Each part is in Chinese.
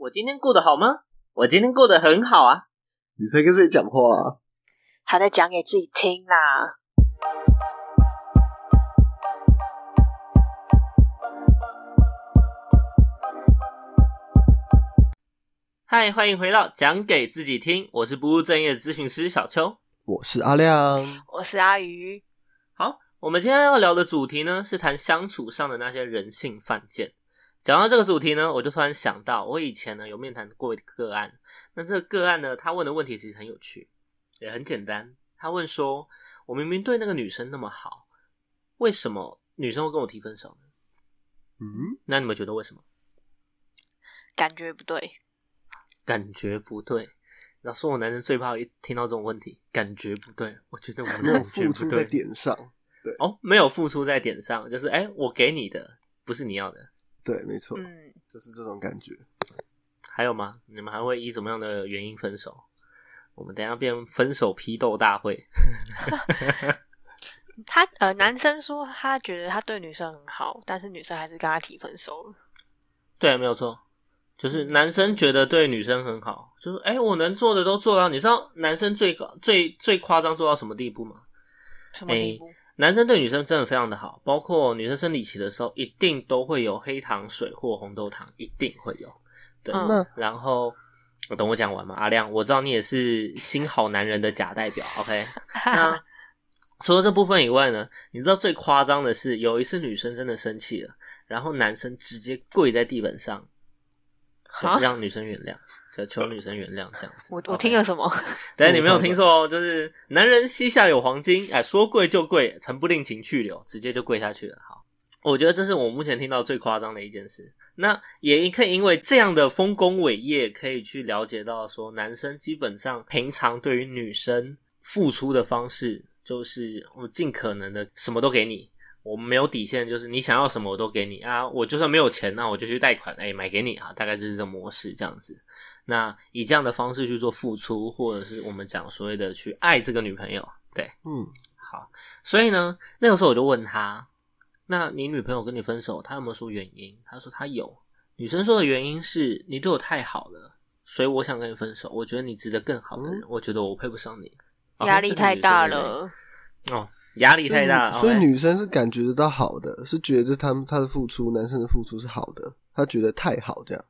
我今天过得好吗？我今天过得很好啊。你在跟谁讲话啊？还在讲给自己听啦。嗨，欢迎回到讲给自己听，我是不务正业的咨询师小邱。我是阿亮。我是阿鱼，好，我们今天要聊的主题呢，是谈相处上的那些人性犯贱。讲到这个主题呢，我就突然想到，我以前呢有面谈过一个个案，那这个个案呢，他问的问题其实很有趣，也很简单。他问说：“我明明对那个女生那么好，为什么女生会跟我提分手呢？”嗯，那你们觉得为什么？感觉不对。感觉不对。老说，我男人最怕一听到这种问题，感觉不对。我觉得我没有 付出在对。点上。对哦，没有付出在点上，就是哎、我给你的不是你要的。对，没错，嗯，就是这种感觉。还有吗？你们还会以什么样的原因分手？我们等一下变分手批斗大会。他呃，男生说他觉得他对女生很好，但是女生还是跟他提分手了。对，没有错，就是男生觉得对女生很好，就是哎、我能做的都做到。你知道男生最高最最夸张做到什么地步吗？什么地步？男生对女生真的非常的好，包括女生生理期的时候，一定都会有黑糖水或红豆糖，一定会有。对，然后我等我讲完嘛，阿亮，我知道你也是新好男人的假代表，OK？那除了这部分以外呢，你知道最夸张的是，有一次女生真的生气了，然后男生直接跪在地板上，让女生原谅，就求女生原谅这样子。我我听了什么？对，你没有听错哦，就是男人膝下有黄金，哎，说跪就跪，曾不令情去留，直接就跪下去了。好，我觉得这是我目前听到最夸张的一件事。那也可以因为这样的丰功伟业，可以去了解到说，男生基本上平常对于女生付出的方式，就是我尽可能的什么都给你。我们没有底线，就是你想要什么我都给你啊！我就算没有钱，那我就去贷款，哎、买给你啊！大概就是这模式这样子。那以这样的方式去做付出，或者是我们讲所谓的去爱这个女朋友，对，嗯，好。所以呢，那个时候我就问他，那你女朋友跟你分手，她有没有说原因？他说他有。女生说的原因是你对我太好了，所以我想跟你分手。我觉得你值得更好的人，我觉得我配不上你。哦压力太大。了。哦，压力太大了。所以女生是感觉得到好的，是觉得他们他的付出，男生的付出是好的，他觉得太好这样。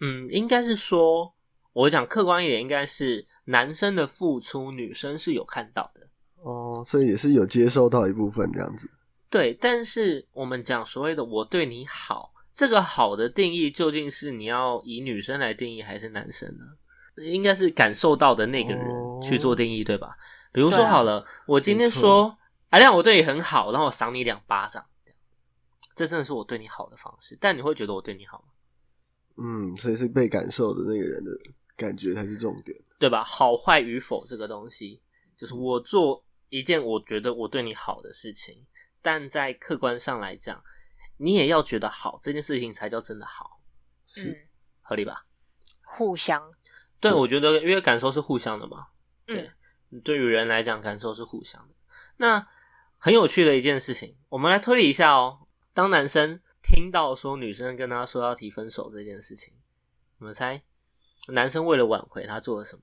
嗯，应该是说，我讲客观一点，应该是男生的付出，女生是有看到的。哦，所以也是有接受到一部分这样子。对，但是我们讲所谓的我对你好，这个好的定义究竟是你要以女生来定义还是男生呢？应该是感受到的那个人哦去做定义，对吧？比如说好了，我今天说，阿亮，我对你很好，然后我赏你两巴掌，这样这真的是我对你好的方式。但你会觉得我对你好吗？嗯，所以是被感受的那个人的感觉才是重点。对吧？好坏与否这个东西，就是我做一件我觉得我对你好的事情，但在客观上来讲，你也要觉得好，这件事情才叫真的好，是，嗯，合理吧？互相。对，对我觉得因为感受是互相的嘛。对嗯，对于人来讲，感受是互相的。那很有趣的一件事情，我们来推理一下哦。当男生听到说女生跟他说要提分手这件事情，你们猜，男生为了挽回他做了什么？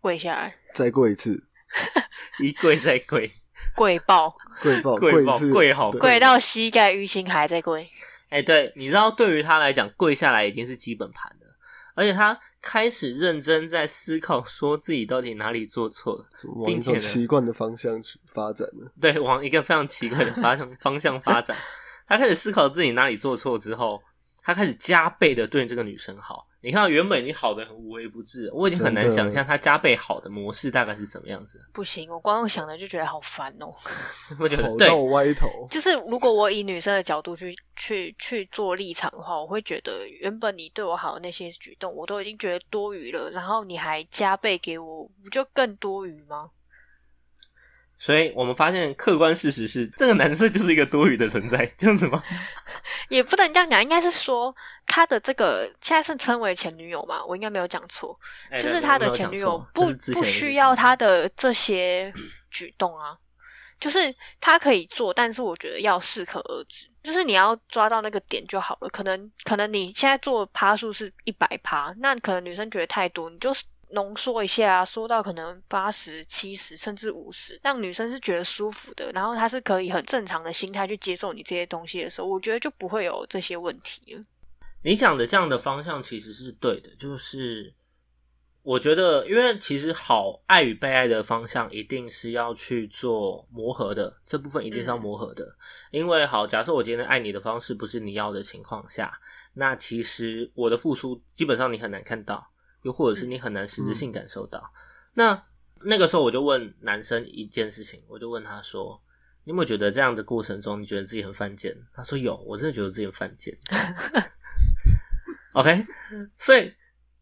跪下来，再跪一次，一跪再跪，跪爆，跪爆，跪爆，跪好跪到膝盖淤青还在跪。哎、对，你知道，对于他来讲，跪下来已经是基本盘了，而且他开始认真在思考，说自己到底哪里做错了，往一种并且呢奇怪的方向去发展了。对，往一个非常奇怪的方向方向发展。他开始思考自己哪里做错之后，他开始加倍的对这个女生好。你看，原本已经好的很无微不至，我已经很难想象他加倍好的模式大概是什么样子。不行，我光用想的就觉得好烦哦。我觉得对歪头，就是如果我以女生的角度去去去做立场的话，我会觉得原本你对我好的那些举动，我都已经觉得多余了，然后你还加倍给我，不就更多余吗？所以我们发现客观事实是，这个男生就是一个多余的存在，这样子吗？也不能这样讲，应该是说他的这个现在是称为前女友嘛，我应该没有讲错，就是他的前女友不不需要他的这些举动啊，就是他可以做，但是我觉得要适可而止，就是你要抓到那个点就好了。可能可能你现在做趴数是一百趴，那可能女生觉得太多，你就浓缩一下，缩到可能八十、七十甚至五十，让女生是觉得舒服的，然后她是可以很正常的心态去接受你这些东西的时候，我觉得就不会有这些问题了。你讲的这样的方向其实是对的，就是我觉得，因为其实好爱与被爱的方向一定是要去做磨合的，这部分一定是要磨合的。因为好，假设我今天爱你的方式不是你要的情况下，那其实我的付出基本上你很难看到，又或者是你很难实质性感受到。那那个时候我就问男生一件事情，我就问他说：“你有没有觉得这样的过程中，你觉得自己很犯贱？”他说：“有，我真的觉得自己很犯贱。” OK，所以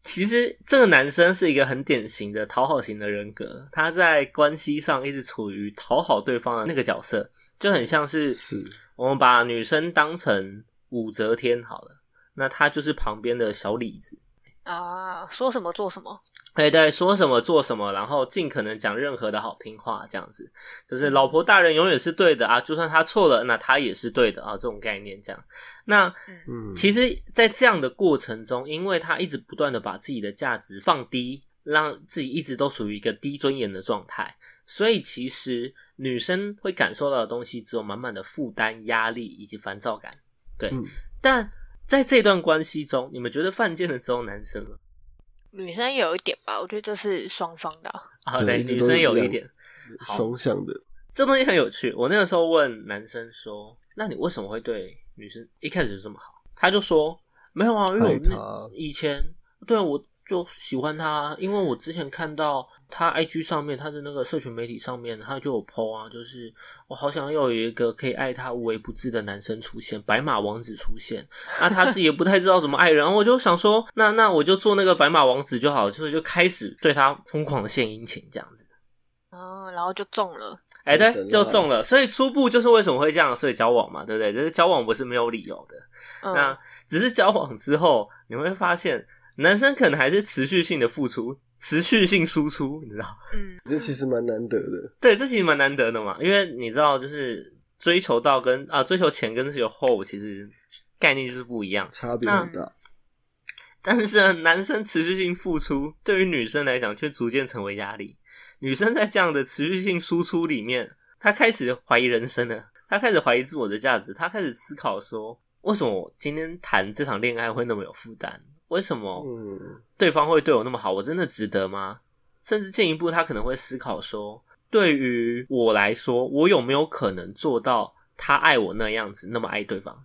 其实这个男生是一个很典型的讨好型的人格，他在关系上一直处于讨好对方的那个角色，就很像是是我们把女生当成武则天好了，那他就是旁边的小李子。啊，说什么做什么，哎，对，说什么做什么，然后尽可能讲任何的好听话，这样子，就是老婆大人永远是对的啊，就算他错了，那他也是对的啊，这种概念这样。那嗯，其实，在这样的过程中，因为他一直不断的把自己的价值放低，让自己一直都属于一个低尊严的状态，所以其实女生会感受到的东西只有满满的负担、压力以及烦躁感。对，嗯。但在这段关系中，你们觉得犯贱的只有男生吗？女生有一点吧，我觉得这是双方的啊。啊，对，女生有一点，双向的，这东西很有趣。我那个时候问男生说：“那你为什么会对女生一开始就这么好？”他就说：“没有啊，因为我们以前对啊，我就喜欢他，因为我之前看到他 IG 上面，他的那个社群媒体上面，他就有 PO 啊，就是我好想要有一个可以爱他无微不至的男生出现，白马王子出现。那他自己也不太知道怎么爱人，然后我就想说，那那我就做那个白马王子就好，所以就开始对他疯狂的献殷勤，这样子。”哦，然后就中了。哎、对就中了。所以初步就是为什么会这样，所以交往嘛，对不对？就是交往不是没有理由的。嗯，那只是交往之后，你会发现男生可能还是持续性的付出，持续性输出，你知道？嗯，这其实蛮难得的。对，这其实蛮难得的嘛，因为你知道，就是追求到跟啊追求前跟追求后，其实概念就是不一样。差别很大。但是呢男生持续性付出，对于女生来讲却逐渐成为压力。女生在这样的持续性输出里面，她开始怀疑人生了，她开始怀疑自我的价值，她开始思考说，为什么我今天谈这场恋爱会那么有负担？为什么嗯，对方会对我那么好？我真的值得吗？甚至进一步，他可能会思考说，对于我来说，我有没有可能做到他爱我那样子，那么爱对方？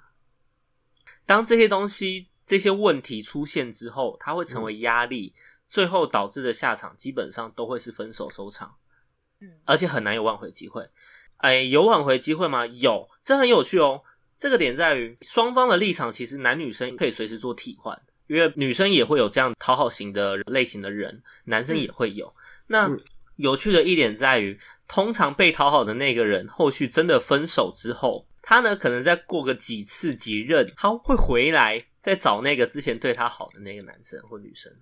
当这些东西、这些问题出现之后，他会成为压力，最后导致的下场基本上都会是分手收场，嗯而且很难有挽回机会。哎，有挽回机会吗？有，这很有趣哦。这个点在于双方的立场，其实男女生可以随时做替换，因为女生也会有这样讨好型的类型的人，男生也会有。那嗯有趣的一点在于，通常被讨好的那个人，后续真的分手之后，他呢可能再过个几次几任，他会回来再找那个之前对他好的那个男生或女生，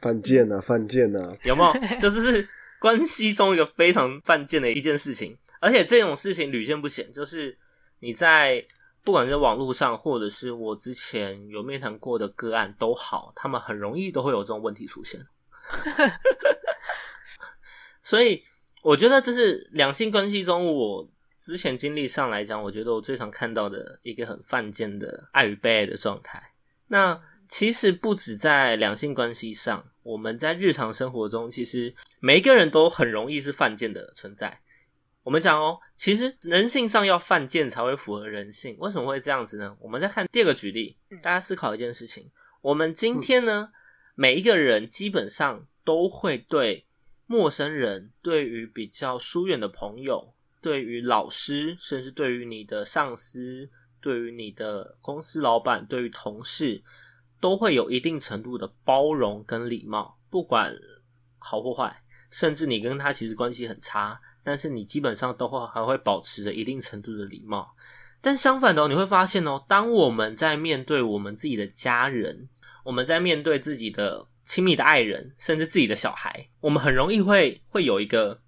犯贱呐，犯贱呐，有没有？这就是关系中一个非常犯贱的一件事情，而且这种事情屡见不鲜，就是你在不管是网络上，或者是我之前有面谈过的个案都好，他们很容易都会有这种问题出现。所以我觉得这是两性关系中我之前经历上来讲，我觉得我最常看到的一个很犯贱的爱与被爱的状态。那其实不止在两性关系上，我们在日常生活中，其实每一个人都很容易是犯贱的存在。我们讲哦，其实人性上要犯贱才会符合人性，为什么会这样子呢？我们再看第二个举例，大家思考一件事情：我们今天呢，每一个人基本上都会对陌生人、对于比较疏远的朋友、对于老师，甚至对于你的上司、对于你的公司老板、对于同事，都会有一定程度的包容跟礼貌，不管好或坏，甚至你跟他其实关系很差，但是你基本上都会还会保持着一定程度的礼貌。但相反的、哦，你会发现哦，当我们在面对我们自己的家人，我们在面对自己的亲密的爱人，甚至自己的小孩，我们很容易会会有一个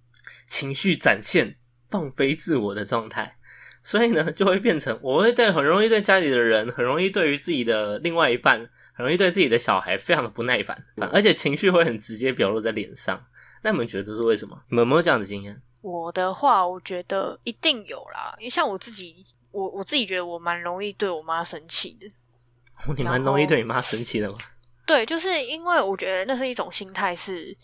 情绪展现放飞自我的状态，所以呢，就会变成我会对很容易对家里的人，很容易对于自己的另外一半，很容易对自己的小孩非常的不耐烦，而且情绪会很直接表露在脸上。那你们觉得是为什么？你们有没有这样的经验？我的话，我觉得一定有啦，因为像我自己，我我自己觉得我蛮容易对我妈生气的。你蛮容易对你妈生气的吗？对，就是因为我觉得那是一种心态，是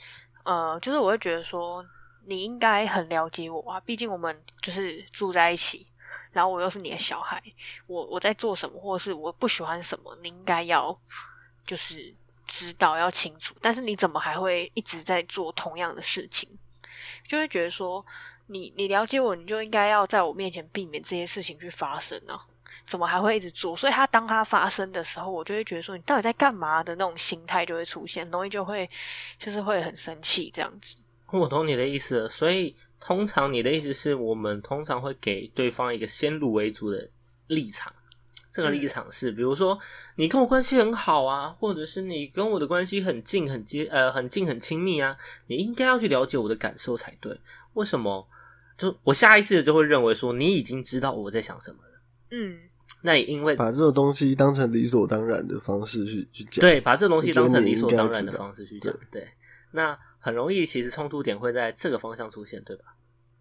呃，就是我会觉得说，你应该很了解我啊，毕竟我们就是住在一起，然后我又是你的小孩，我我在做什么，或者是我不喜欢什么，你应该要就是知道要清楚，但是你怎么还会一直在做同样的事情？就会觉得说，你你了解我，你就应该要在我面前避免这些事情去发生啊。怎么还会一直做？所以他当他发生的时候，我就会觉得说你到底在干嘛的那种心态就会出现，容易就会就是会很生气这样子。我懂你的意思了，所以通常你的意思是我们通常会给对方一个先入为主的立场。这个立场是，比如说你跟我关系很好啊，或者是你跟我的关系很近、很接呃很近、很亲密啊，你应该要去了解我的感受才对。为什么？就我下意识的就会认为说你已经知道我在想什么了。嗯。那也因为把这个东西当成理所当然的方式去去讲，对，把这个东西当成理所当然的方式去讲，对，那很容易其实冲突点会在这个方向出现，对吧？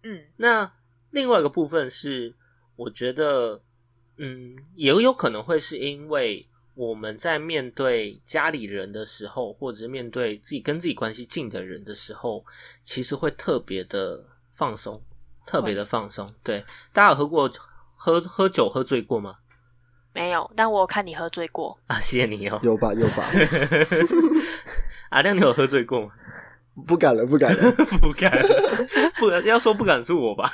嗯，那另外一个部分是，我觉得，嗯，也有可能会是因为我们在面对家里人的时候，或者是面对自己跟自己关系近的人的时候，其实会特别的放松，特别的放松。对，大家有喝过喝喝酒喝醉过吗？没有，但我看你喝醉过啊！谢谢你哦，有吧有吧。阿亮，你有喝醉过吗？不敢了，不敢了，不敢，不要说不敢是我吧？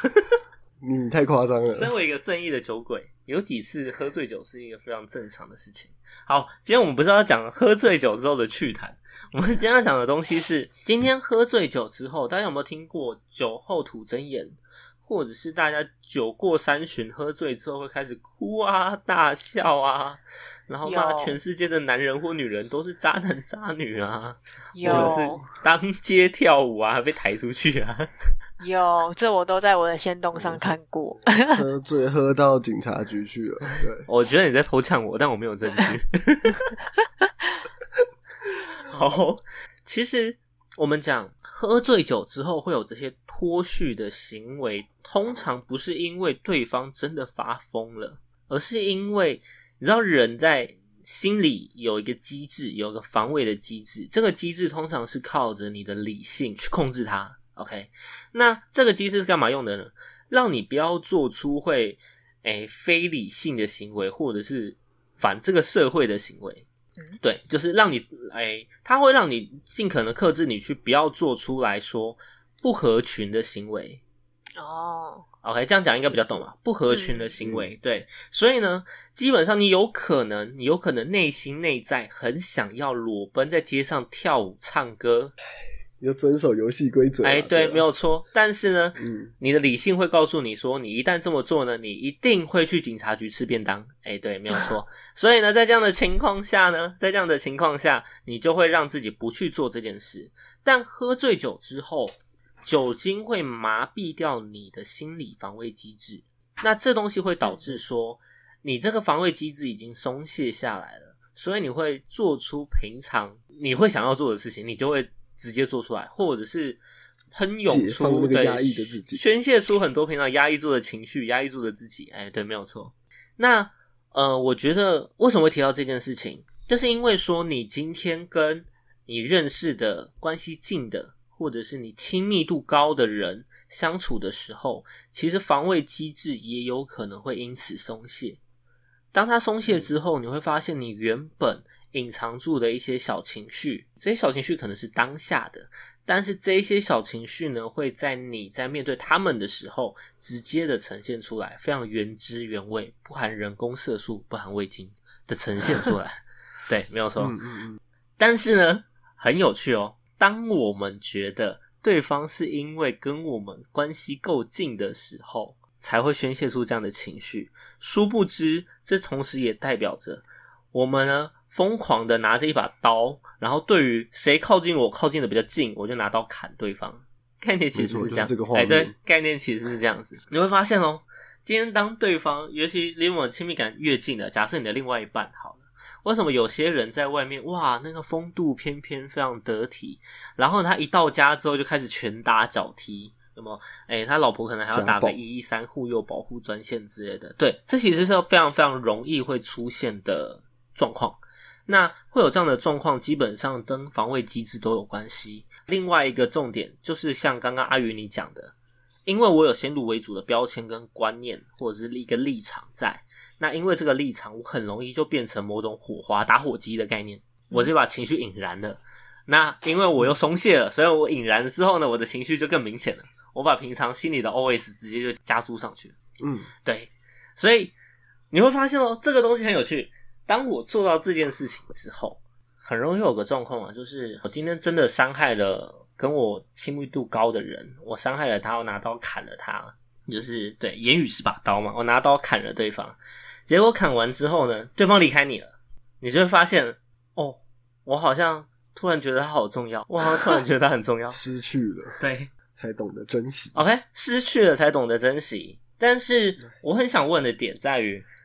你太夸张了。身为一个正义的酒鬼，有几次喝醉酒是一个非常正常的事情。好，今天我们不是要讲喝醉酒之后的趣谈，我们今天要讲的东西是，今天喝醉酒之后，大家有没有听过酒后吐真言？或者是大家酒过三巡，喝醉之后会开始哭啊、大笑啊，然后骂全世界的男人或女人都是渣男渣女啊，或者是当街跳舞啊，被抬出去啊。有，这我都在我的仙洞上看过。喝醉喝到警察局去了。对，我觉得你在偷呛我，但我没有证据。好，其实我们讲喝醉酒之后会有这些。脱序的行为通常不是因为对方真的发疯了，而是因为你知道人在心里有一个机制，有个防卫的机制。这个机制通常是靠着你的理性去控制它。OK，那这个机制是干嘛用的呢？让你不要做出会诶非理性的行为，或者是反这个社会的行为。对，就是让你哎，它会让你尽可能克制你去不要做出来说。不合群的行为哦，OK，这样讲应该比较懂吧？不合群的行为，对，所以呢，基本上你有可能，你有可能内心内在很想要裸奔在街上跳舞唱歌，要遵守游戏规则。哎，对，没有错。但是呢，嗯，你的理性会告诉你说，你一旦这么做呢，你一定会去警察局吃便当。哎，对，没有错。所以呢，在这样的情况下呢，在这样的情况下，你就会让自己不去做这件事。但喝醉酒之后。酒精会麻痹掉你的心理防卫机制，那这东西会导致说，你这个防卫机制已经松懈下来了，所以你会做出平常你会想要做的事情，你就会直接做出来，或者是喷涌出对压抑的自己，宣泄出很多平常压抑住的情绪，压抑住的自己。哎，对，没有错。那呃，我觉得为什么会提到这件事情，就是因为说你今天跟你认识的关系近的。或者是你亲密度高的人相处的时候，其实防卫机制也有可能会因此松懈。当他松懈之后，你会发现你原本隐藏住的一些小情绪，这些小情绪可能是当下的，但是这些小情绪呢，会在你在面对他们的时候，直接的呈现出来，非常原汁原味，不含人工色素，不含味精的呈现出来。对，没有错。嗯嗯嗯。但是呢，很有趣哦。当我们觉得对方是因为跟我们关系够近的时候，才会宣泄出这样的情绪。殊不知，这同时也代表着我们呢疯狂的拿着一把刀，然后对于谁靠近我靠近的比较近，我就拿刀砍对方。概念其实是这样，就是这个哎，对，概念其实是这样子。你会发现哦，今天当对方，尤其离我们亲密感越近的，假设你的另外一半好了，为什么有些人在外面哇，那个风度翩翩，非常得体，然后他一到家之后就开始拳打脚踢。那么，哎、他老婆可能还要打个一一三护佑保护专线之类的。对，这其实是非常非常容易会出现的状况。那会有这样的状况，基本上跟防卫机制都有关系。另外一个重点就是像刚刚阿云你讲的，因为我有先入为主的标签跟观念，或者是一个立场在。那因为这个立场，我很容易就变成某种火花打火机的概念，我就把情绪引燃了。那因为我又松懈了，所以我引燃了之后呢，我的情绪就更明显了。我把平常心里的 OS 直接就加注上去了。嗯，对，所以你会发现哦，这个东西很有趣。当我做到这件事情之后，很容易有个状况啊，就是我今天真的伤害了跟我亲密度高的人，我伤害了他，我拿刀砍了他，就是对，言语是把刀嘛，我拿刀砍了对方，结果砍完之后呢，对方离开你了，你就会发现，哦，我好像突然觉得他好重要，我好像突然觉得他很重要，失去了对，才懂得珍惜。OK，失去了才懂得珍惜。但是我很想问的点在于，唉，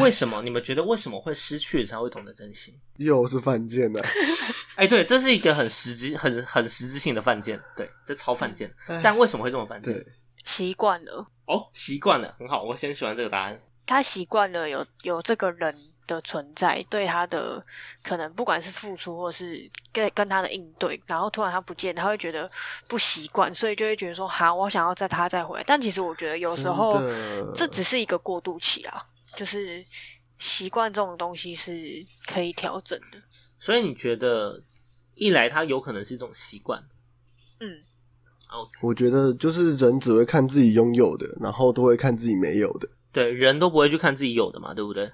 为什么你们觉得为什么会失去了才会懂得珍惜？又是犯贱呢、哎、对，这是一个很实际、很很实质性的犯贱，对，这超犯贱。但为什么会这么犯贱？，习惯了，哦，习惯了，很好，我先喜欢这个答案。他习惯了有有这个人的存在，对他的可能不管是付出或是跟跟他的应对，然后突然他不见，他会觉得不习惯，所以就会觉得说，好，我想要在他再回来。但其实我觉得有时候这只是一个过渡期啊，就是习惯这种东西是可以调整的。所以你觉得，一来它有可能是一种习惯嗯，，OK，我觉得就是人只会看自己拥有的，然后都会看自己没有的。对，人都不会去看自己有的嘛，对不对？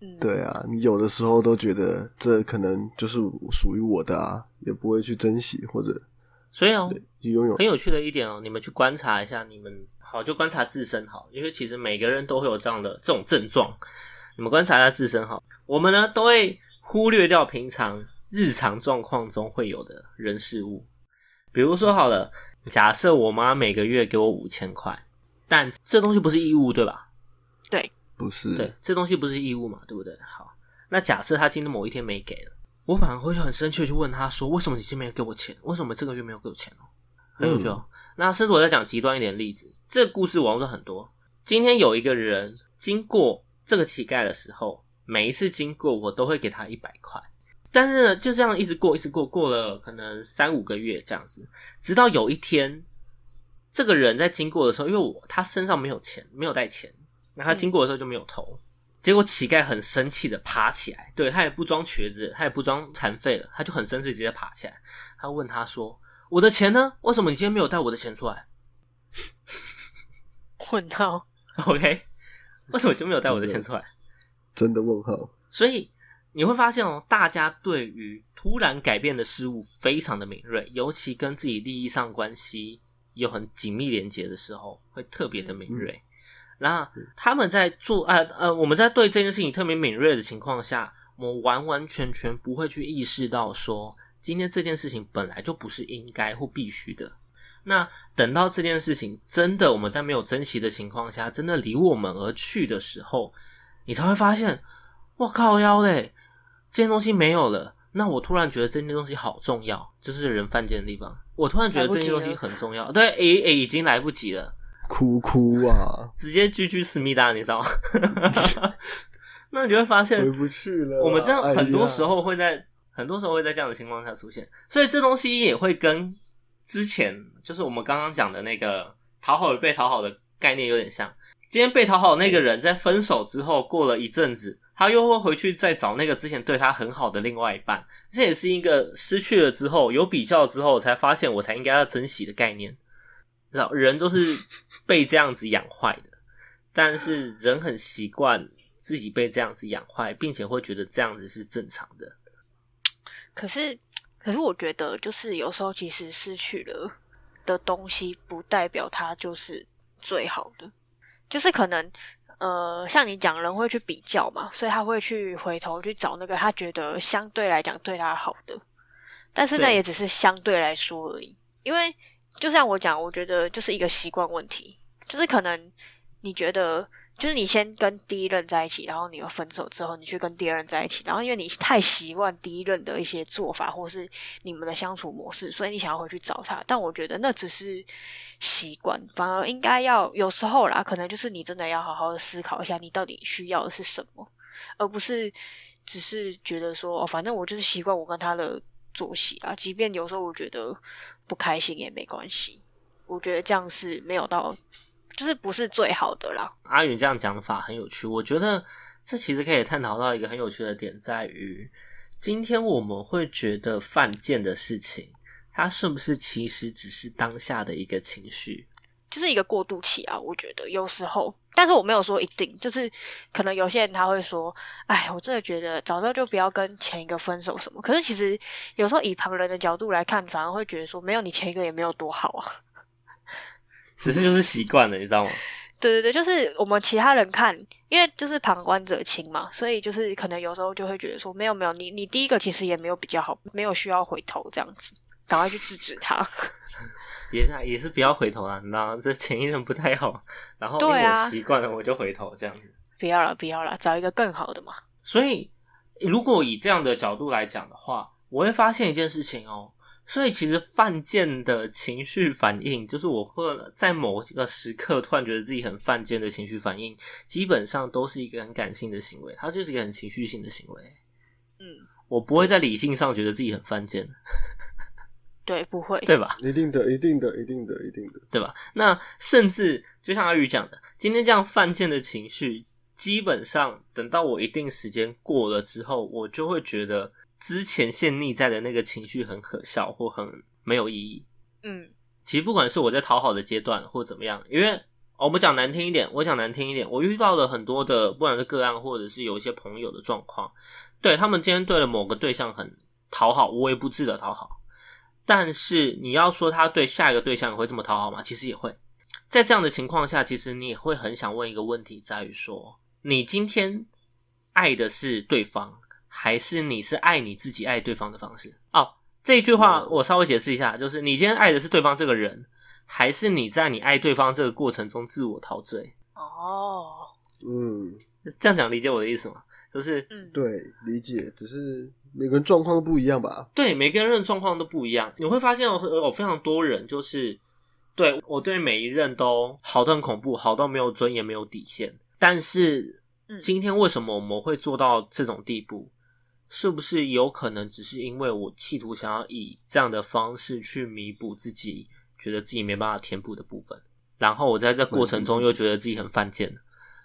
嗯，对啊，你有的时候都觉得这可能就是属于我的啊，也不会去珍惜或者所以哦，去拥有很。有趣的一点哦，你们去观察一下，你们好就观察自身好，因为其实每个人都会有这样的这种症状，你们观察一下自身好。我们呢都会忽略掉平常日常状况中会有的人事物，比如说好了，假设我妈每个月给我五千块，但这东西不是义务，对吧？对不是，对，这东西不是义务嘛，对不对？好，那假设她今天某一天没给了，我反而会很生气的去问他说：“为什么你今天没有给我钱？为什么这个月没有给我钱哦？”很有趣哦。那甚至我再讲极端一点的例子，这个故事网络上很多。今天有一个人经过这个乞丐的时候，每一次经过我都会给他一百块，但是呢，就这样一直过，一直过，过了可能三五个月这样子，直到有一天，这个人在经过的时候，因为我他身上没有钱，没有带钱。那他经过的时候就没有投，结果乞丐很生气的爬起来，对他也不装瘸子，他也不装残废了，他就很生气，直接爬起来。他问他说：“我的钱呢？为什么你今天没有带我的钱出来问号？”OK，为什么就没有带我的钱出来？真的问号。所以你会发现哦，大家对于突然改变的事物非常的敏锐，尤其跟自己利益上关系有很紧密连接的时候，会特别的敏锐。那他们在做呃呃，我们在对这件事情特别敏锐的情况下，我们完完全全不会去意识到说，今天这件事情本来就不是应该或必须的。那等到这件事情真的我们在没有珍惜的情况下，真的离我们而去的时候，你才会发现，我靠腰嘞，这件东西没有了。那我突然觉得这件东西好重要，就是人犯贱的地方。我突然觉得这件东西很重要，对，诶、诶、已经来不及了。哭哭啊，直接居居思密达，你知道吗？那你就会发现回，不去了啊。我们这样很多时候会在、很多时候会在这样的情况下出现，所以这东西也会跟之前就是我们刚刚讲的那个讨好与被讨好的概念有点像。今天被讨好那个人在分手之后，过了一阵子，他又会回去再找那个之前对他很好的另外一半，这也是一个失去了之后有比较之后才发现我才应该要珍惜的概念。知道人都是 被这样子养坏的，但是人很习惯自己被这样子养坏，并且会觉得这样子是正常的。可是，可是我觉得，就是有时候其实失去了的东西，不代表它就是最好的。就是可能，呃，像你讲，人会去比较嘛，所以他会去回头去找那个他觉得相对来讲对他好的，但是那也只是相对来说而已。因为就像我讲，我觉得就是一个习惯问题，就是可能你觉得，就是你先跟第一任在一起，然后你又分手之后，你去跟第二任在一起，然后因为你太习惯第一任的一些做法，或是你们的相处模式，所以你想要回去找他。但我觉得那只是习惯，反而应该要有时候啦，可能就是你真的要好好的思考一下，你到底需要的是什么，而不是只是觉得说，哦，反正我就是习惯我跟他的作息啊，即便有时候我觉得不开心也没关系，我觉得这样是没有到，就是不是最好的啦。阿宇这样讲法很有趣，我觉得这其实可以探讨到一个很有趣的点，在于今天我们会觉得犯贱的事情，它是不是其实只是当下的一个情绪？就是一个过渡期啊，我觉得有时候，但是我没有说一定，就是可能有些人他会说，哎，我真的觉得早知道就不要跟前一个分手什么。可是其实有时候以旁人的角度来看，反而会觉得说，没有你前一个也没有多好啊。只是就是习惯了，你知道吗？对对对，就是我们其他人看，因为就是旁观者清嘛，所以就是可能有时候就会觉得说，没有没有，你你第一个其实也没有比较好，没有需要回头这样子，赶快去制止他。也是啊也是不要回头啦，你知道？这前一任不太好，然后因为我习惯了，我就回头这样子。不要了不要了，找一个更好的嘛。所以，如果以这样的角度来讲的话，我会发现一件事情哦。所以，其实犯贱的情绪反应，就是我会在某一个时刻突然觉得自己很犯贱的情绪反应，基本上都是一个很感性的行为，它就是一个很情绪性的行为。嗯，我不会在理性上觉得自己很犯贱，对，不会。对吧？一定的，一定的，一定的，一定的。对吧？那甚至就像阿宇讲的，今天这样犯贱的情绪，基本上等到我一定时间过了之后，我就会觉得之前陷溺在的那个情绪很可笑或很没有意义。嗯其实不管是我在讨好的阶段或怎么样，因为我们讲难听一点，我讲难听一点，我遇到了很多的不管是个案或者是有一些朋友的状况，对他们今天对了某个对象很讨好，无微不至的讨好，但是你要说他对下一个对象也会这么讨好吗？其实也会。在这样的情况下，其实你也会很想问一个问题，在于说，你今天爱的是对方，还是你是爱你自己爱对方的方式？哦，这一句话我稍微解释一下，就是你今天爱的是对方这个人，还是你在你爱对方这个过程中自我陶醉？哦，嗯，这样讲理解我的意思吗？就是嗯，对，理解，只是每个人状况都不一样吧。对每个人的状况都不一样，你会发现有有非常多人就是对我对每一任都好到很恐怖，好到没有尊严、没有底线。但是嗯今天为什么我们会做到这种地步？是不是有可能只是因为我企图想要以这样的方式去弥补自己觉得自己没办法填补的部分，然后我在这过程中又觉得自己很犯贱，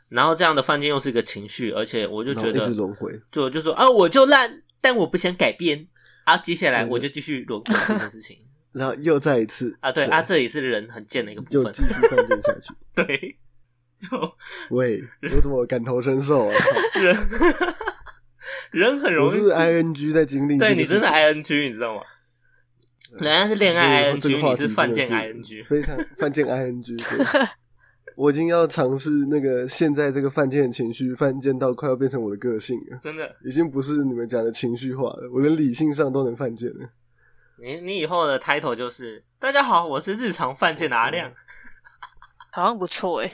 然后这样的犯贱又是一个情绪，而且我就觉得一轮回，就我就说啊，我就烂，但我不想改变。啊，接下来嗯我就继续轮回这件事情 然后又再一次啊，对啊，这也是人很贱的一个部分又继，续犯贱下去。对，就 喂，我怎么感同身受啊？操人人很容易我是 ing 在经历？对你真的 ing，你知道吗？人家是恋爱 ing，你是犯贱 ing，非常犯贱 ing。对我已经要尝试那个现在这个犯贱的情绪，犯贱到快要变成我的个性了，真的。已经不是你们讲的情绪化了，我连理性上都能犯贱了。你你以后的 title 就是大家好，我是日常犯贱的阿亮。好像不错诶。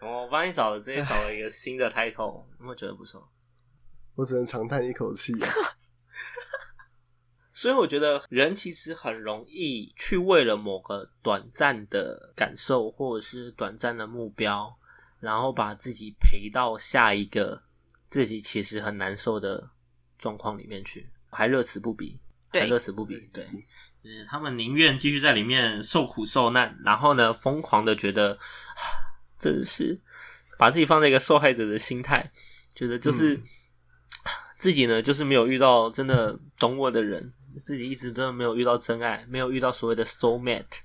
我帮你找了，直接找了一个新的 title，有没有觉得不错？我只能长叹一口气、啊。所以我觉得人其实很容易去为了某个短暂的感受或者是短暂的目标，然后把自己赔到下一个自己其实很难受的状况里面去，还乐此不疲，还乐此不疲。对，就是他们宁愿继续在里面受苦受难，然后呢，疯狂的觉得，啊 真是把自己放在一个受害者的心态，觉得就是、嗯自己呢，就是没有遇到真的懂我的人，自己一直都没有遇到真爱，没有遇到所谓的 soul mate，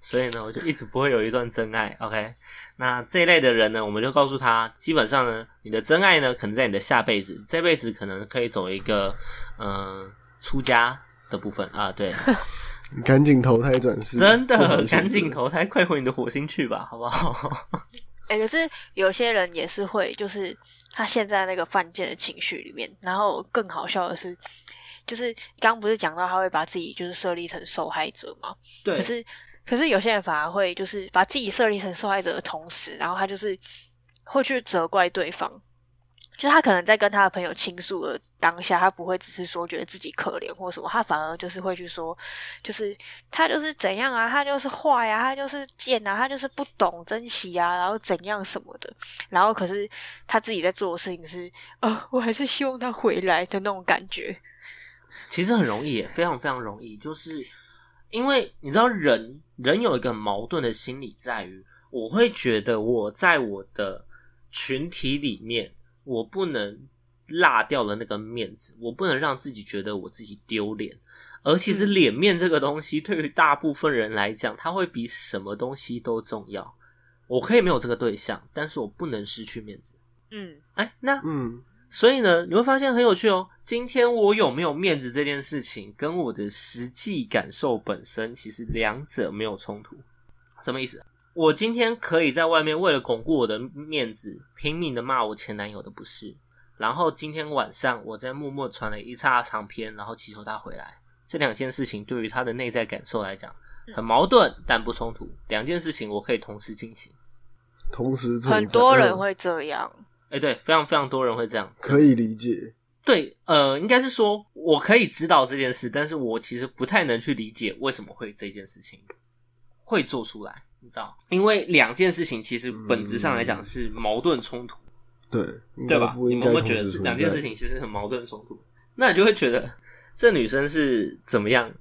所以呢，我就一直不会有一段真爱。OK，那这一类的人呢，我们就告诉他，基本上呢，你的真爱呢，可能在你的下辈子，这辈子可能可以走一个嗯、呃出家的部分啊，对，你赶紧投胎转世，真的赶紧投胎，快回你的火星去吧，好不好？哎、可是有些人也是会，就是他陷在那个犯贱的情绪里面，然后更好笑的是，就是刚不是讲到他会把自己就是设立成受害者嘛？对可是可是有些人反而会就是把自己设立成受害者的同时，然后他就是会去责怪对方。就他可能在跟他的朋友倾诉的当下，他不会只是说觉得自己可怜或什么，他反而就是会去说，就是他就是怎样啊，他就是坏啊，他就是贱啊，他就是不懂珍惜啊，然后怎样什么的，然后可是他自己在做的事情是，呃，我还是希望他回来的那种感觉。其实很容易耶，非常非常容易，就是因为你知道人人有一个矛盾的心理在于，我会觉得我在我的群体里面。我不能落掉了那个面子，我不能让自己觉得我自己丢脸。而其实脸面这个东西，对于大部分人来讲，它会比什么东西都重要。我可以没有这个对象，但是我不能失去面子。嗯，哎，那嗯，所以呢，你会发现很有趣哦。今天我有没有面子这件事情，跟我的实际感受本身，其实两者没有冲突。什么意思？我今天可以在外面为了巩固我的面子，拼命的骂我前男友的不是，然后今天晚上我在默默传了一叉长篇，然后祈求他回来。这两件事情对于他的内在感受来讲很矛盾，但不冲突。两件事情我可以同时进行，同时很多人会这样。哎，对，非常非常多人会这样，可以理解。对，呃，应该是说我可以知道这件事，但是我其实不太能去理解为什么会这件事情会做出来。你知道，因为两件事情其实本质上来讲是矛盾冲突，对对吧？你们会觉得两件事情其实很矛盾冲突，那你就会觉得这女生是怎么样？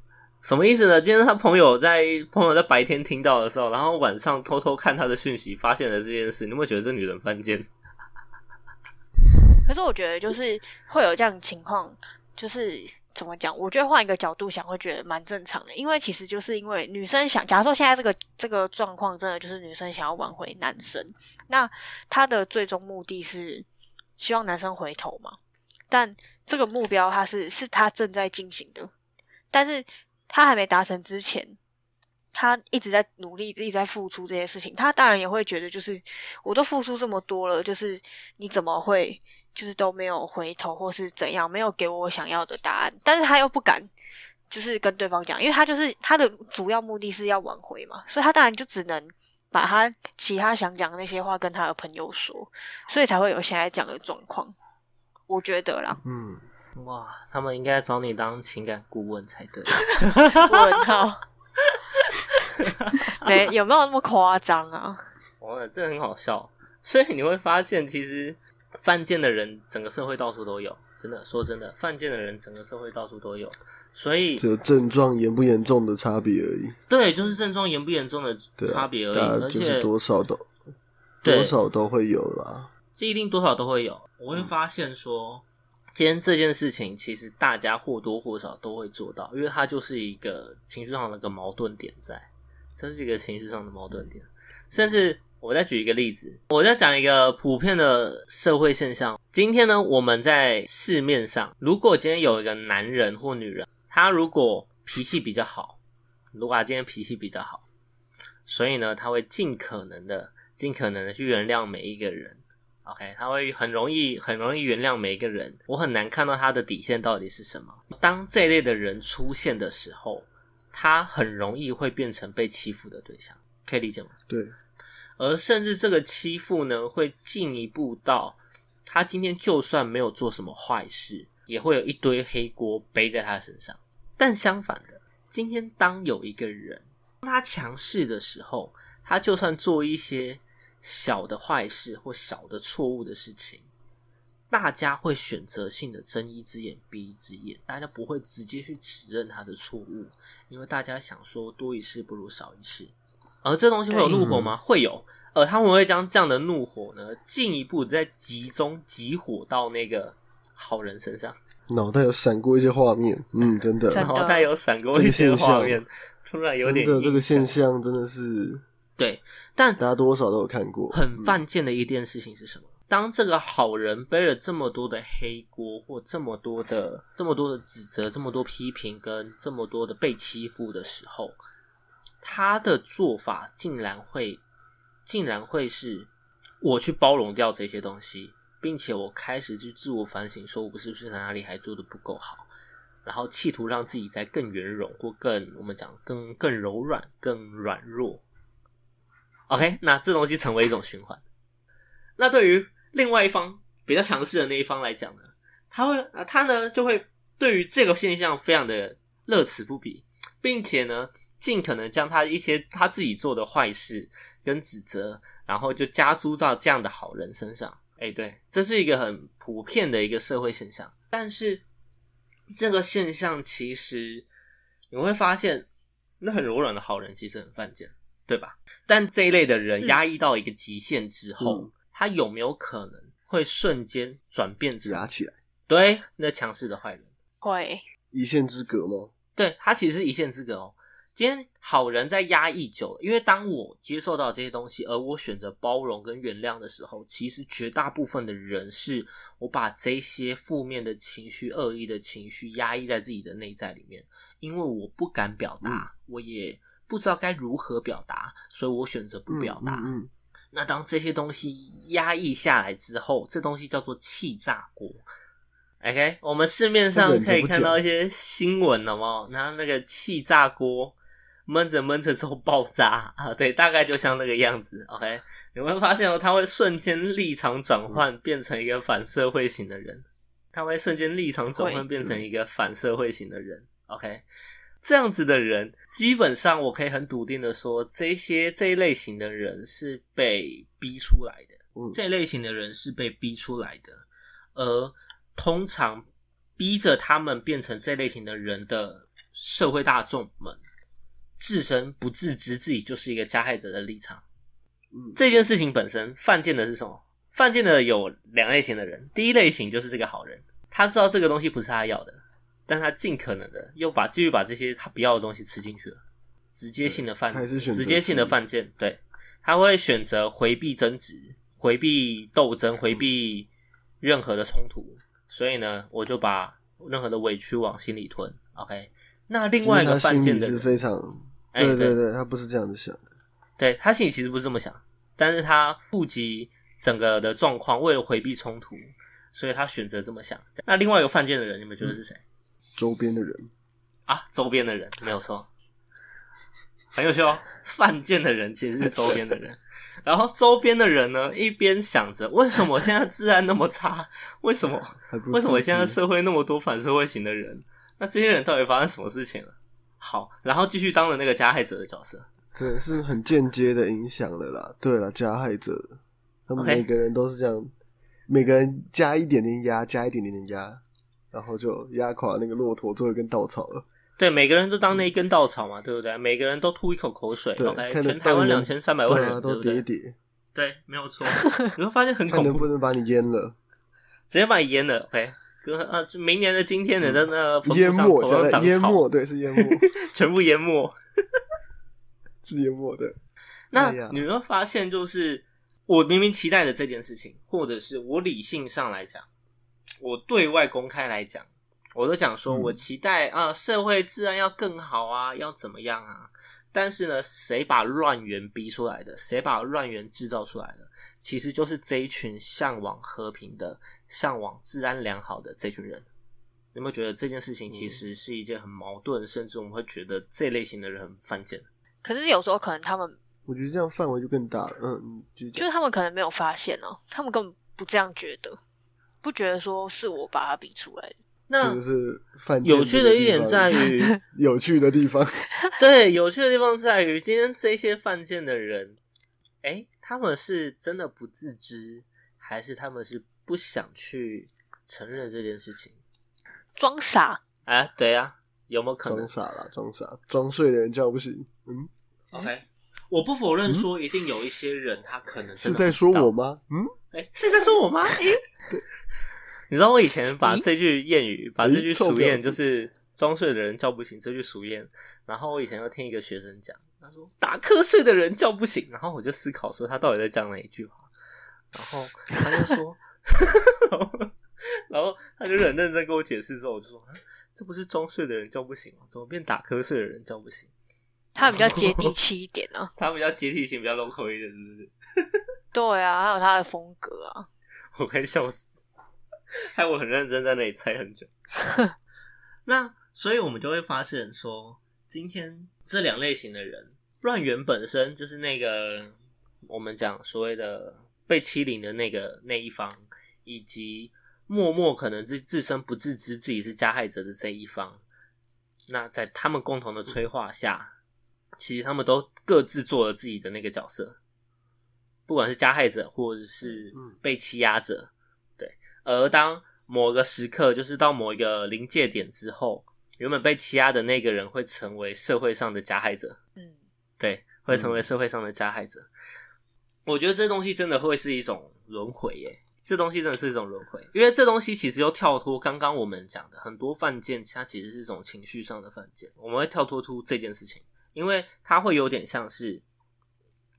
什么意思呢？今天他朋友在朋友在白天听到的时候，然后晚上偷偷看他的讯息，发现了这件事，你会觉得这女人犯贱？可是我觉得就是会有这样情况，就是。怎么讲？我觉得换一个角度想，会觉得蛮正常的。因为其实就是因为女生想，假如说现在这个这个状况，真的就是女生想要挽回男生，那她的最终目的是希望男生回头嘛？但这个目标他是是他正在进行的，但是他还没达成之前，他一直在努力，一直在付出这些事情。他当然也会觉得，就是我都付出这么多了，就是你怎么会？就是都没有回头，或是怎样，没有给我想要的答案，但是他又不敢，就是跟对方讲，因为他就是他的主要目的是要挽回嘛，所以他当然就只能把他其他想讲的那些话跟他的朋友说，所以才会有现在讲的状况，我觉得啦。嗯，哇，他们应该找你当情感顾问才对。问号，没有没有那么夸张啊？哦，这很好笑，所以你会发现其实。犯贱的人，整个社会到处都有。真的，说真的，犯贱的人，整个社会到处都有。所以，只有症状严不严重的差别而已。对，就是症状严不严重的差别而已。而且多少都多少都会有啦。这一定多少都会有。我会发现说，今天这件事情，其实大家或多或少都会做到，因为它就是一个情绪上的一个矛盾点在，这是一个形式上的矛盾点，甚至。我再举一个例子，我再讲一个普遍的社会现象。今天呢，我们在市面上，如果今天有一个男人或女人，他如果脾气比较好，如果他今天脾气比较好，所以呢，他会尽可能的、尽可能的去原谅每一个人。OK，他会很容易、很容易原谅每一个人。我很难看到他的底线到底是什么。当这类的人出现的时候，他很容易会变成被欺负的对象，可以理解吗？对。而甚至这个欺负呢，会进一步到他今天就算没有做什么坏事，也会有一堆黑锅背在他身上。但相反的，今天当有一个人当他强势的时候，他就算做一些小的坏事或小的错误的事情，大家会选择性的睁一只眼闭一只眼，大家不会直接去指认他的错误，因为大家想说多一事不如少一事。而这东西会有怒火吗？会有。呃，他们会将这样的怒火呢，进一步再集中集火到那个好人身上。脑袋有闪过一些画面，嗯，真的，脑袋有闪过一些画面，突然有点。的这个现象真的是对，但大家多少都有看过。很犯贱的一件事情是什么？当这个好人背了这么多的黑锅，或这么多的、这么多的指责、这么多批评，跟这么多的被欺负的时候。他的做法竟然会，竟然会是我去包容掉这些东西，并且我开始去自我反省，说我是不是哪里还做的不够好？然后企图让自己再更圆融或更我们讲更更柔软、更软弱。OK，那这东西成为一种循环。那对于另外一方比较强势的那一方来讲呢，他会啊，他呢就会对于这个现象非常的乐此不疲，并且呢，尽可能将他一些他自己做的坏事跟指责，然后就加诸到这样的好人身上。哎，对，这是一个很普遍的一个社会现象。但是这个现象其实你会发现，那很柔软的好人其实很犯贱，对吧？但这一类的人压抑到一个极限之后，嗯他有没有可能会瞬间转变成压起来，对那强势的坏人？会，一线之隔吗？对他其实是一线之隔哦。今天好人在压抑久了，因为当我接受到这些东西，而我选择包容跟原谅的时候，其实绝大部分的人是我把这些负面的情绪、恶意的情绪压抑在自己的内在里面，因为我不敢表达，我也不知道该如何表达，所以我选择不表达。嗯嗯那当这些东西压抑下来之后，这东西叫做气炸锅。OK，我们市面上可以看到一些新闻，好不好？然后那个气炸锅闷着闷着之后爆炸啊，对，大概就像那个样子。OK，你会发现哦，他会瞬间立场转换，变成一个反社会型的人。他会瞬间立场转换，会变成一个反社会型的人。OK，这样子的人，基本上我可以很笃定的说，这些这一类型的人是被逼出来的。嗯这一类型的人是被逼出来的，而通常逼着他们变成这类型的人的社会大众们，自身不自知自己就是一个加害者的立场。嗯，这件事情本身犯贱的是什么？犯贱的有两类型的人，第一类型就是这个好人，他知道这个东西不是他要的，但他尽可能的又把继续把这些他不要的东西吃进去了，直接性的犯，还是选择直接性的犯贱，对，他会选择回避争执，回避斗争，回避任何的冲突，所以呢，我就把任何的委屈往心里吞。OK，那另外一个犯贱的人，非常，对对对，他不是这样子想的。对他心里其实不是这么想，但是他顾及整个的状况，为了回避冲突，所以他选择这么想。那另外一个犯贱的人，你们觉得是谁、周边的人，啊？周边的人没有错，很有趣哦。犯贱的人其实是周边的人，然后周边的人呢，一边想着为什么现在治安那么差，为什么为什么现在社会那么多反社会型的人？那这些人到底发生什么事情了？好，然后继续当了那个加害者的角色。这是很间接的影响了啦。对了，加害者，他们每个人都是这样，每个人加一点点压，加一点点点压，然后就压垮那个骆驼最后一根稻草了。对，每个人都当那一根稻草嘛，对不对？每个人都吐一口口水。对 OK，看得全台湾两千三百万人，都对不对？叠一叠，对，没有错。你会发现很看恐怖，能不能把你淹了，直接把你淹了。OK，跟呃，就明年的今天，你的那个淹没，讲上长草的淹没，对，是淹没，全部淹没。是淹没的。那你会发现，就是我明明期待的这件事情，或者是我理性上来讲，我对外公开来讲，我都讲说嗯我期待啊，社会治安要更好啊，要怎么样啊？但是呢，谁把乱源逼出来的？谁把乱源制造出来的？其实就是这一群向往和平的、向往治安良好的这群人。有没有觉得这件事情其实是一件很矛盾，甚至我们会觉得这类型的人很犯贱？可是有时候可能他们我觉得这样范围就更大了。嗯，就是他们可能没有发现哦、他们根本不这样觉得，不觉得说是我把他比出来的。那这个是犯贱有趣的一点在于，有趣的地方，对，有趣的地方在于，今天这些犯贱的人，哎，他们是真的不自知，还是他们是不想去承认这件事情？装傻，哎，对呀、有没有可能装傻啦，装傻，装睡的人叫不醒。嗯，？OK，我不否认说一定有一些人他可能是在说我吗？吗？嗯，哎，是在说我吗？哎，你知道我以前把这句谚语，把这句俗谚，就是装睡的人叫不醒这句俗谚，然后我以前又听一个学生讲，他说打瞌睡的人叫不醒，然后我就思考说他到底在讲哪一句话，然后他就说，然后他就很认真跟我解释之后，我就说，啊这不是装睡的人叫不醒吗？怎么变打瞌睡的人叫不醒？他比较接地气一点啊。他比较接地气，比较 local 一点，是不是？对啊，还有他的风格啊。我快笑死，害我很认真在那里猜很久。那所以我们就会发现说，今天这两类型的人，乱源本身就是那个我们讲所谓的被欺凌的那个那一方，以及默默可能自自身不自知自己是加害者的这一方。那在他们共同的催化下，其实他们都各自做了自己的那个角色，不管是加害者或者是被欺压者，对。而当某个时刻，就是到某一个临界点之后，原本被欺压的那个人会成为社会上的加害者，嗯，对，会成为社会上的加害者。我觉得这东西真的会是一种轮回耶。这东西真的是一种轮回，因为这东西其实又跳脱刚刚我们讲的很多犯贱，它其实是一种情绪上的犯贱。我们会跳脱出这件事情，因为它会有点像是，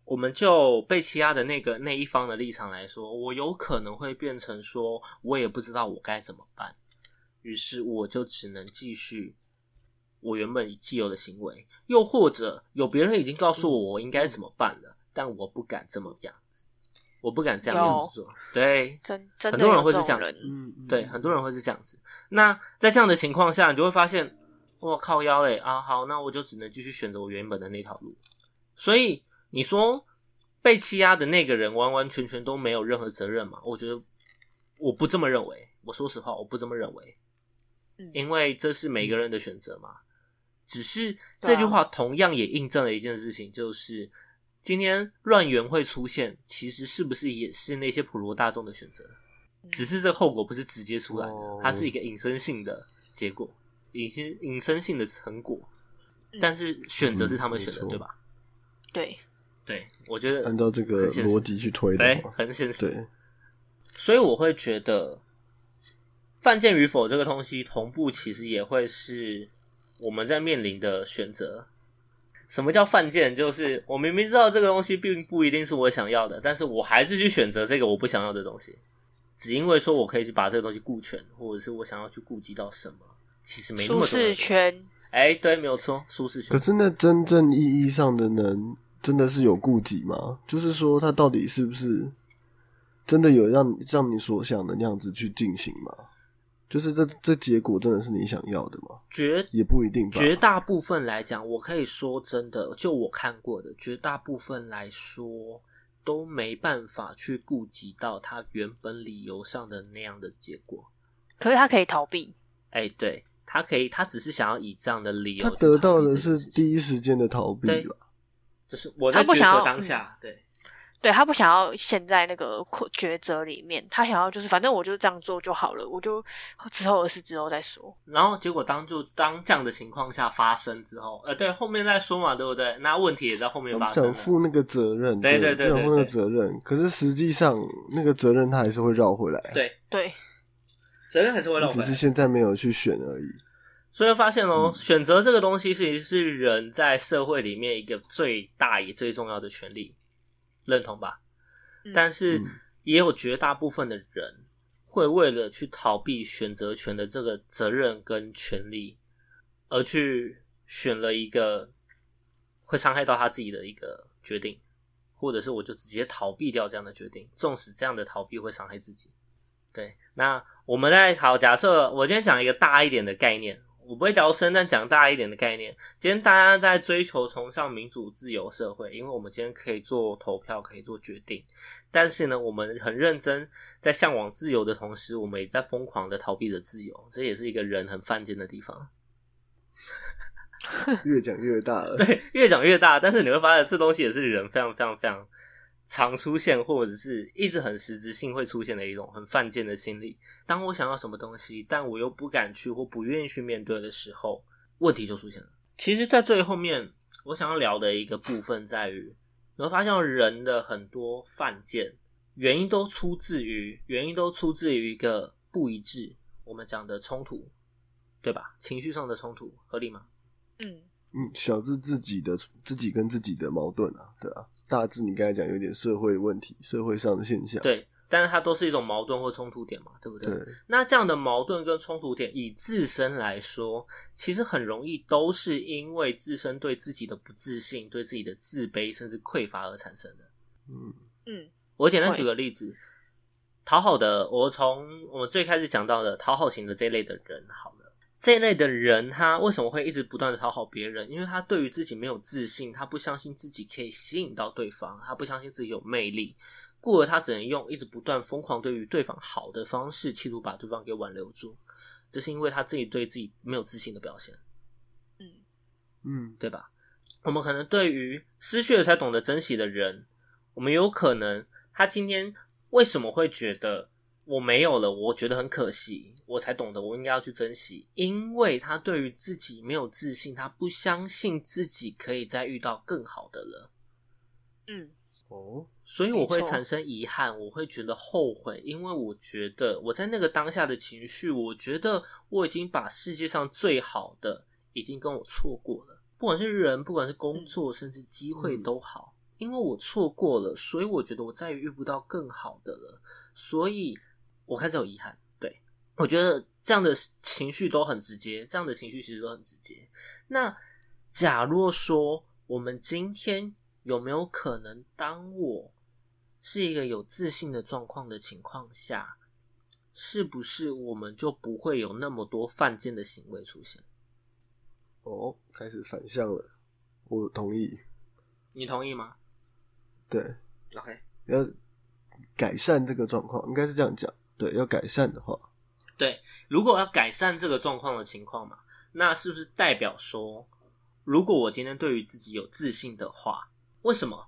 我们就被欺压的那个那一方的立场来说，我有可能会变成说，我也不知道我该怎么办，于是我就只能继续我原本既有的行为，又或者有别人已经告诉我我应该怎么办了，但我不敢这么样子。我不敢这样子做，对，真真很多人会是这样子，嗯，对，很多人会是这样子。那在这样的情况下，你就会发现，我靠腰嘞啊，好，那我就只能继续选择我原本的那条路。所以你说被欺压的那个人完完全全都没有任何责任吗？我觉得我不这么认为。我说实话，我不这么认为，因为这是每个人的选择嘛。只是这句话同样也印证了一件事情，就是。今天乱源会出现，其实是不是也是那些普罗大众的选择？只是这后果不是直接出来的，它是一个隐身性的结果，隐身隐身性的成果。但是选择是他们选的，对吧？对，对，我觉得按照这个逻辑去推，对，很现实。对，所以我会觉得犯贱与否这个东西，同步其实也会是我们在面临的选择。什么叫犯贱？就是我明明知道这个东西并不一定是我想要的，但是我还是去选择这个我不想要的东西，只因为说我可以去把这个东西顾全，或者是我想要去顾及到什么，其实没那么舒适圈。哎，对，没有错，舒适圈。可是那真正意义上的能真的是有顾及吗？就是说，他到底是不是真的有让让你所想的那样子去进行吗？就是这这结果真的是你想要的吗？绝也不一定。绝大部分来讲，我可以说真的，就我看过的，绝大部分来说都没办法去顾及到他原本理由上的那样的结果。可是他可以逃避。哎，对他可以，他只是想要以这样的理由，他得到的是第一时间的逃避吧？就是我在抉择当下，对。对他不想要陷在那个抉择里面，他想要就是反正我就这样做就好了，我就之后的事之后再说。然后结果当就当这样的情况下发生之后，呃，对，后面再说嘛，对不对？那问题也在后面发生。想负那个责任，对对对，想负那个责任，可是实际上那个责任他还是会绕回来。对对，责任还是会绕回来，只是现在没有去选而已。所以发现哦，选择这个东西其实是人在社会里面一个最大也最重要的权利，认同吧？但是也有绝大部分的人会为了去逃避选择权的这个责任跟权利，而去选了一个会伤害到他自己的一个决定，或者是我就直接逃避掉这样的决定，纵使这样的逃避会伤害自己。对，那我们在好假设，我今天讲一个大一点的概念。我不会聊深，但讲大一点的概念。今天大家在追求崇尚民主自由社会，因为我们今天可以做投票，可以做决定。但是呢，我们很认真在向往自由的同时，我们也在疯狂的逃避着自由。这也是一个人很犯贱的地方。越讲越大了，对，越讲越大。但是你会发现，这东西也是人非常非常非常。常出现或者是一直很实质性会出现的一种很犯贱的心理。当我想要什么东西，但我又不敢去或不愿意去面对的时候，问题就出现了。其实，在最后面，我想要聊的一个部分在于，你会发现人的很多犯贱原因都出自于原因都出自于一个不一致。我们讲的冲突，对吧？情绪上的冲突合理吗？嗯嗯，小至自己的自己跟自己的矛盾啊，对啊。大致你刚才讲有点社会问题，社会上的现象。对，但是它都是一种矛盾或冲突点嘛，对不对？对。那这样的矛盾跟冲突点，以自身来说，其实很容易都是因为自身对自己的不自信、对自己的自卑甚至匮乏而产生的。嗯嗯。我简单举个例子，讨好的，我从我们最开始讲到的讨好型的这类的人，好了，这一类的人，他为什么会一直不断的讨好别人？因为他对于自己没有自信，他不相信自己可以吸引到对方，他不相信自己有魅力，故而他只能用一直不断疯狂对于对方好的方式，企图把对方给挽留住。这是因为他自己对自己没有自信的表现，嗯嗯，对吧？我们可能对于失去了才懂得珍惜的人，我们有可能他今天为什么会觉得？我没有了，我觉得很可惜，我才懂得我应该要去珍惜，因为他对于自己没有自信，他不相信自己可以再遇到更好的了，嗯。哦，所以我会产生遗憾，我会觉得后悔，因为我觉得我在那个当下的情绪，我觉得我已经把世界上最好的已经跟我错过了，不管是人，不管是工作，甚至机会嗯。都好，因为我错过了，所以我觉得我再也遇不到更好的了，所以我开始有遗憾。对我觉得这样的情绪都很直接，这样的情绪其实都很直接。那假若说我们今天有没有可能，当我是一个有自信的状况的情况下，是不是我们就不会有那么多犯贱的行为出现？哦，开始反向了，我同意。你同意吗对，？OK，要改善这个状况，应该是这样讲。对，要改善的话，对，如果要改善这个状况的情况嘛，那是不是代表说，如果我今天对于自己有自信的话，为什么？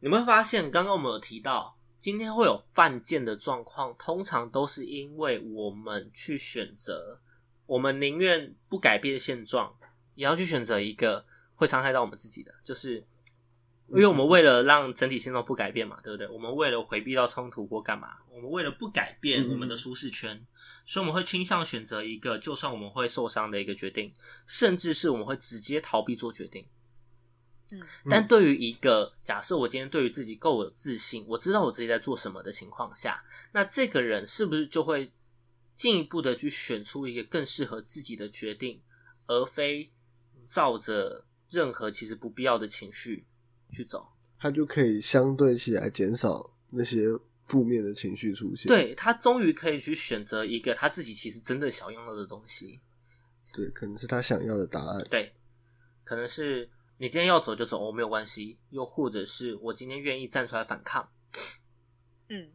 你们会发现，刚刚我们有提到，今天会有犯贱的状况，通常都是因为我们去选择，我们宁愿不改变现状，也要去选择一个会伤害到我们自己的，就是因为我们为了让整体现状不改变嘛，对不对？我们为了回避到冲突或干嘛，我们为了不改变嗯我们的舒适圈，所以我们会倾向选择一个就算我们会受伤的一个决定，甚至是我们会直接逃避做决定。嗯但对于一个假设，我今天对于自己够有自信，我知道我自己在做什么的情况下，那这个人是不是就会进一步的去选出一个更适合自己的决定，而非照着任何其实不必要的情绪去走？他就可以相对起来减少那些负面的情绪出现。对他终于可以去选择一个他自己其实真的想要的东西。对，可能是他想要的答案。对，可能是你今天要走就走，哦，没有关系；又或者是我今天愿意站出来反抗。嗯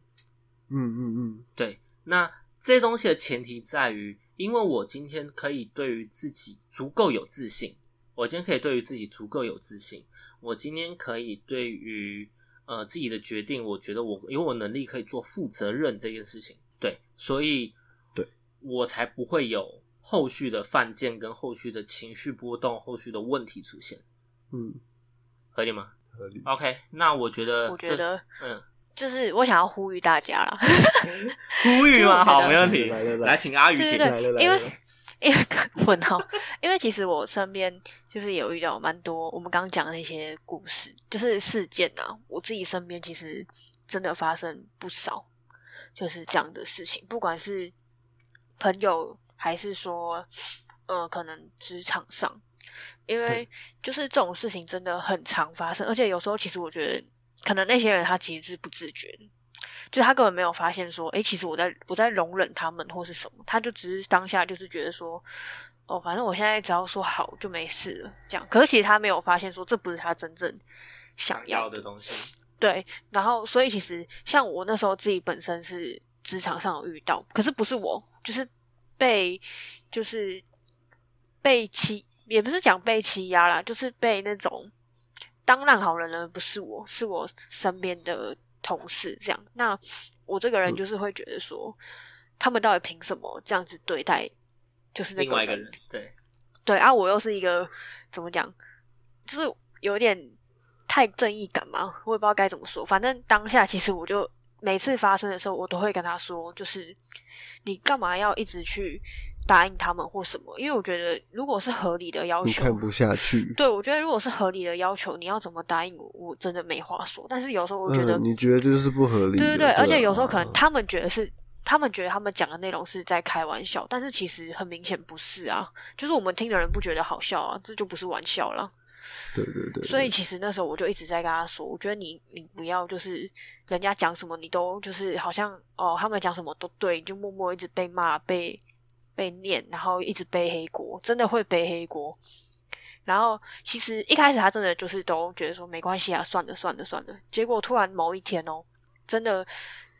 嗯嗯嗯，对，那这些东西的前提在于，因为我今天可以对于自己足够有自信，我今天可以对于自己足够有自信，我今天可以对于呃自己的决定，我觉得我有我能力可以做负责任这件事情，对，所以对我才不会有后续的犯贱跟后续的情绪波动、后续的问题出现，嗯，合理吗合理。？OK，那我觉得，我觉得嗯，就是我想要呼吁大家啦，呼吁吗？好，没问题，来来来来，请阿宇姐对对。来因为了，因 为问号，因为其实我身边就是有遇到蛮多我们刚刚讲的那些故事，就是事件啊，我自己身边其实真的发生不少，就是这样的事情，不管是朋友还是说，呃，可能职场上，因为就是这种事情真的很常发生，而且有时候其实我觉得，可能那些人他其实是不自觉的。就他根本没有发现说，诶，其实我在我在容忍他们或是什么，他就只是当下就是觉得说，哦，反正我现在只要说好就没事了，这样。可是其实他没有发现说，这不是他真正想要的。的东西，对，然后所以其实像我那时候自己本身是职场上有遇到，可是不是我，就是被就是被欺，也不是讲被欺压啦，就是被那种当烂好人的不是我，是我身边的同事这样。那我这个人就是会觉得说，他们到底凭什么这样子对待，就是那另外一个人，对，对啊，我又是一个怎么讲，就是有点太正义感嘛，我也不知道该怎么说。反正当下其实我就每次发生的时候，我都会跟他说，就是你干嘛要一直去答应他们或什么？因为我觉得如果是合理的要求，你看不下去。对我觉得如果是合理的要求，你要怎么答应我，我真的没话说。但是有时候我觉得，嗯，你觉得这就是不合理的。对对对，而且有时候可能啊他们觉得是。他们觉得他们讲的内容是在开玩笑，但是其实很明显不是啊，就是我们听的人不觉得好笑啊，这就不是玩笑了。对对对，所以其实那时候我就一直在跟他说，我觉得你你不要就是人家讲什么你都就是好像哦他们讲什么都对，你就默默一直被骂被被念，然后一直背黑锅，真的会背黑锅。然后其实一开始他真的就是都觉得说没关系啊，算了算了算了。结果突然某一天哦，真的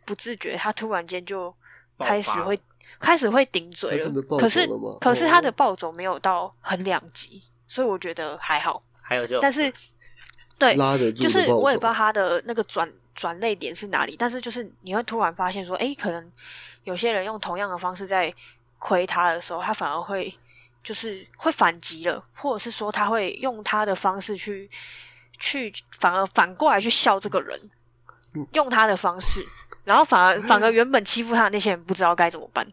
不自觉，他突然间就开始会开始会顶嘴了可是可是他哦的暴走没有到很两极，所以我觉得还好。还有就，但是 对，拉得住就是我也不知道他的那个转转泪点是哪里，但是就是你会突然发现说，哎，可能有些人用同样的方式在亏他的时候，他反而会就是会反击了，或者是说他会用他的方式去去反而反过来去笑这个人，嗯用他的方式，然后反而反而原本欺负他的那些人不知道该怎么办，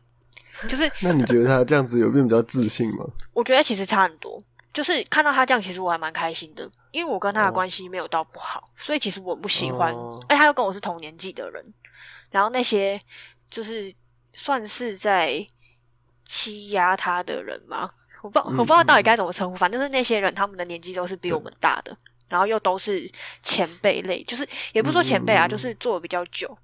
就是 那你觉得他这样子有变比较自信吗？我觉得其实差很多。就是看到他这样，其实我还蛮开心的，因为我跟他的哦关系没有到不好，所以其实我不喜欢。哦而他又跟我是同年纪的人，然后那些就是算是在欺压他的人吗，我不知道我不知道到底该怎么称呼，反正是那些人，他们的年纪都是比我们大的，然后又都是前辈类，就是也不是说前辈啊，嗯就是做的比较久，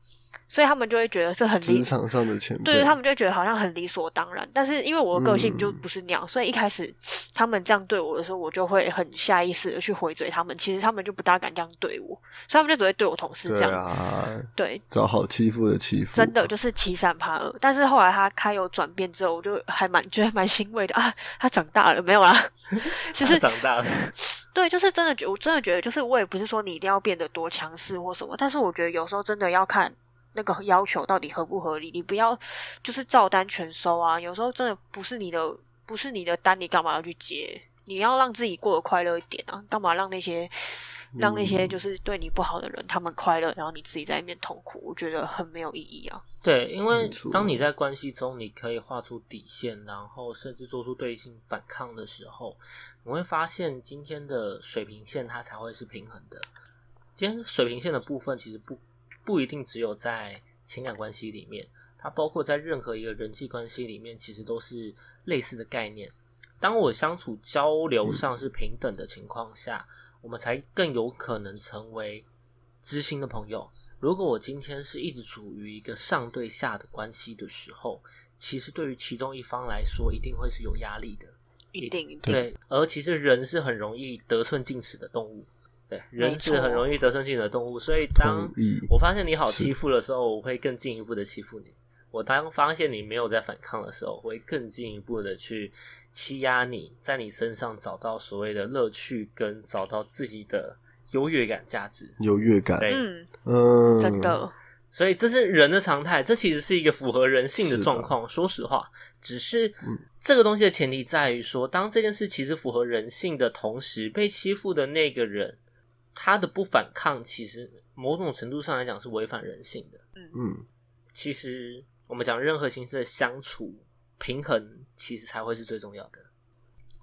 所以他们就会觉得这很理职场上的前辈，对他们就会觉得好像很理所当然，但是因为我的个性就嗯不是那样，所以一开始他们这样对我的时候，我就会很下意识的去回嘴他们。其实他们就不大敢这样对我，所以他们就只会对我同事这对样。啊，对，找好欺负的欺负，真的就是欺善怕恶。但是后来他开有转变之后，我就还蛮觉得蛮欣慰的啊，他长大了没有啦？其实长大了，对，就是真的觉，我真的觉得，就是我也不是说你一定要变得多强势或什么，但是我觉得有时候真的要看那个要求到底合不合理，你不要就是照单全收啊。有时候真的不是你的，不是你的单，你干嘛要去接？你要让自己过得快乐一点啊，干嘛让那些让那些嗯就是对你不好的人他们快乐，然后你自己在那边痛苦？我觉得很没有意义啊。对，因为当你在关系中，你可以画出底线，然后甚至做出对性反抗的时候，你会发现今天的水平线它才会是平衡的。今天水平线的部分其实不不一定只有在情感关系里面，它包括在任何一个人际关系里面，其实都是类似的概念。当我相处交流上是平等的情况下，我们才更有可能成为知心的朋友。如果我今天是一直处于一个上对下的关系的时候，其实对于其中一方来说，一定会是有压力的。一定一定，对，而其实人是很容易得寸进尺的动物，对，人是很容易得寸进尺的动物。所以当我发现你好欺负的时候，我会更进一步的欺负你。我当发现你没有在反抗的时候，我会更进一步的去欺压你，在你身上找到所谓的乐趣，跟找到自己的优越感价值。优越感，对，嗯，嗯，真的，所以这是人的常态，这其实是一个符合人性的状况。说实话，只是嗯这个东西的前提在于说，当这件事其实符合人性的同时，被欺负的那个人他的不反抗，其实某种程度上来讲是违反人性的。嗯，其实我们讲任何形式的相处平衡，其实才会是最重要的。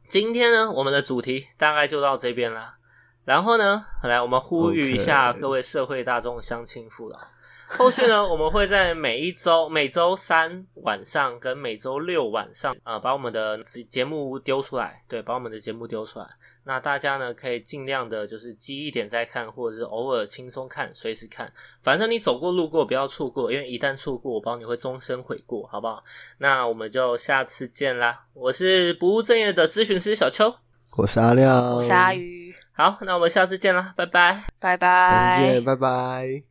今天呢，我们的主题大概就到这边啦。然后呢，来我们呼吁一下各位社会大众乡亲父老。后续呢，我们会在每一周、每周三晚上跟每周六晚上，啊、把我们的节目丢出来，对，把我们的节目丢出来。那大家呢，可以尽量的，就是积一点再看，或者是偶尔轻松看，随时看。反正你走过路过，不要错过，因为一旦错过，我保你会终身悔过，好不好？那我们就下次见啦！我是不务正业的咨询师小邱，我是阿亮，我是阿鱼，好，那我们下次见啦，拜拜。拜下拜次见，。拜拜。